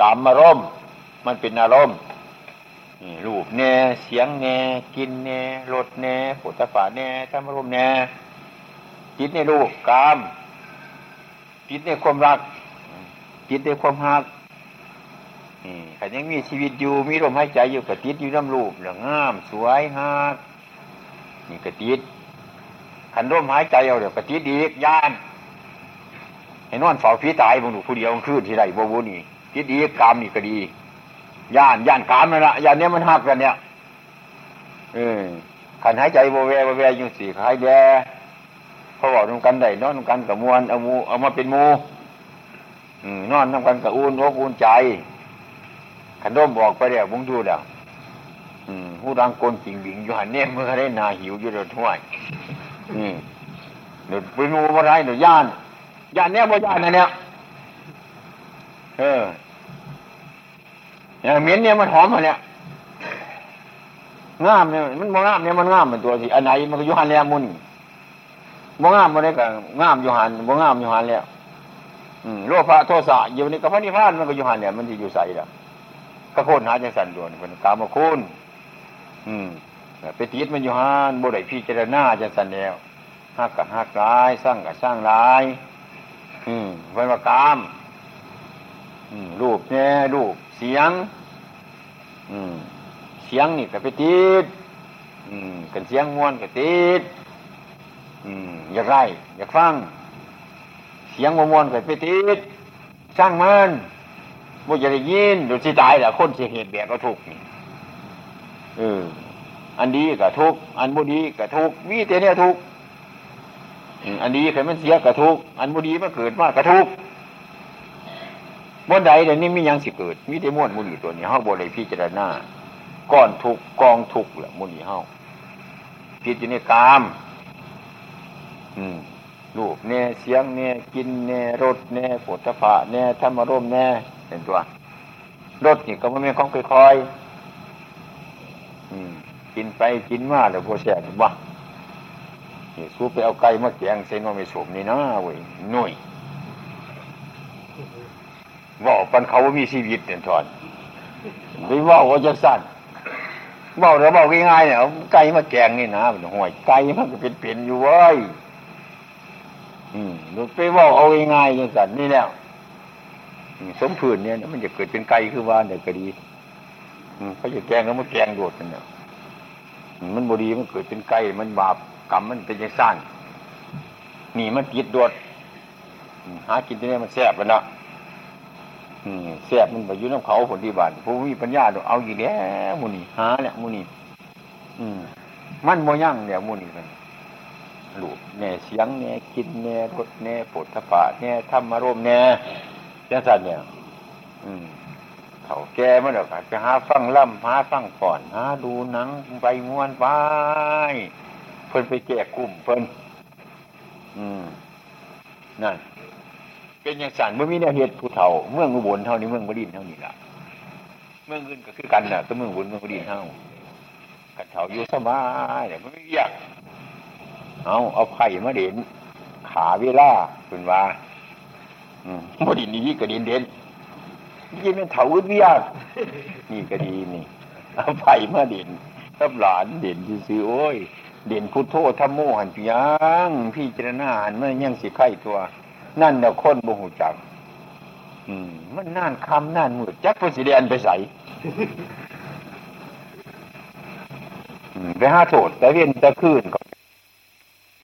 กามมาร่มมันเป็นอารมณ์รูปแน่เสียงแน่กินแน่รสแน่ปุถะฝาแน่ธรรมรมแน่จิตในรูปกามจิตในความรักจิตในความหักขันยังมีชีวิตอยู่มีลมหายใจอยู่กระติดอยู่น้ำรูปเหลืองงาม สวยหักนี่กระติดขันร่มหายใจเอาเดี๋ยวกระติดดีกย่าน เห็นอนเฝ้าผีตายบางหนูผู้เดียวคืนที่ไรบ่บุนี่ติดดีกามนี่ก็ดีย่านย่านกามนั่นละย่านเนี้ยมันหักกันเนี่ยเออขันหายใจโบเวโบเวอยู่สี่หายแย่พอบอกตรงกันได้นอนตรงกันกับมวลเอามูเอามาเป็นมูนอนตรงกันกับอุ่นอกอุ่นใจขันร่มบอกไปเดี๋ยวมึงดูเดี๋ยวผู้รังกลจริงบิงอยู่หันเนี่ยเมื่อได้นาหิวอยู่เดือดห้วยเดือดไปมูอะไรเดือดย่าน ย่านเนี่ยบ่ย่านนะเนี่ยเอออย่างเหม็นเนี่ยมันหอมมาเนี่ยงามเนี่ยมันบ่งามเนี่ยมันงามเป็นตัวสิอันไหนมันก็อยู่หันแล้วมุนบ่งามมันได้ก็งามอยู่หันบ่งามอยู่หันแล้วอืมโลภะโทสะอยู่ในกับพระนิพพานมันก็อยู่หันเนี่ยมันจะอยู่ใสแล้วก็โคนหาจังสันด่วนเป็นกามคุณอืมไปติดมันอยู่หันบ่ได้พิจารณาจังสันแล้วหักกับหักร้ายสร้างกับสร้างร้าย เป็นว่ากามอืมรูปเนี่ยรูปเสียงอืมเสียงนี่ก็ไปติดอืมกันเสียงม้วนก็ติดอืมอยากไล่อยากฟัง เสียงม้วนก็ไปติดสร้างมันบ่จะได้ยินดูสิตายแหละคนเสียเหตุแบบก็ถูกนี่เอออันดีก็ทุกอันบุดีก็ทุกวิเตเนี่ยทุก อันดีเคยมันเสียก็ทุกอันบุดีมันเกิดมากก็ทุกบนใดเดี๋ยวนี้มียังสิเกิด มีแต่ม้วนมุนีตัวนี้เฮาบ่ได้พิจารณาก้อนทุกกองทุกแหละมุนีเฮาพิจารณากาม อืมรูปเนี่ยเสียงเนี่ยกินเนี่ยรสเนี่ยผลพะเนี่ยธรรมรมเนี่ยเป็นตัวรสนี่ก็ไม่เป็นของค่อยๆกินไปกินมาแล้วโบแสบบ้า สู้ไปเอาไก่มาแกงเส้นว่าไม่สมนี่นะเว้ยหน่วยว่าปันเขาว่ามีชีวิตเด่นทอนไปว่าว่าจะสั้นบอกเราบอกง่ายๆเนี่ยไก่มาแกงนี่นะห่วยไก่มันก็เป็นเปลี่ยนอยู่เว้ยอืมไปว่าเอาง่ายๆอย่างสั้นนี่แล้วสมผืนเนี่ยมันจะเกิดเป็นไก่คือว่าเดี๋ยก็ดีเขาจะแกงแล้วมันแกงโดดกันเนี่ยมันบดีมันเกิดเป็นไก่มันบาป กรรมมันเป็นยังสั้นนี่มันติดโดดหากินที่นี่มันแซ่บแล้วแซ่บมันไปยุ่น้ำเขาผลดีบานผู้มีปัญญาเอาอยู่แล้วมูนี่หาเนี่ยมูนี่มันโมยั่งเนี่ยมูนี่มันหลุดแน่เสียงแน่กินแน่รสแน่ปดทพะแน่ธรรมารมแน่จังสันเนี่ย อืมเขาแก่มาเดี๋ยวไปหาฟังล่ำหาฟังก่อนหาดูหนังไปม้วนไป พิ่นไปแก่กลุ่มเพิ่นอืมนั่นเป็นอย่างสันเมื่อมีแนวเหตุผู้เฒ่าเมืองอุบลเท่านี้เมืองบดินเท่านี้ละเมืองอื่นก็คือกันน่ะก็เมืองอุบลเมืองบดินเท่ากันเฒ่าอยู่สบายแต่ไม่ยากเอาเอาไข่มาเด่นขาเวลาเป็นว่าบดินนี้ก็ดินเด่นยี่เป็นเถาอึดวิยากนี่ก็ดีนี่เอาไผ่มาเด่นกับหลานเด่นที่ซื้อโอ้ย เด่นพุทโธธรรมโมหันพยังพี่เจรณาหันมันยังสิไข่ตัว นั่นเนาะคนบ่หูจักอืม มันนั่นคำนั่นมืดจักพสิเดียนไปใส่ไปห้าโทษแต่เวียนตะคืนก็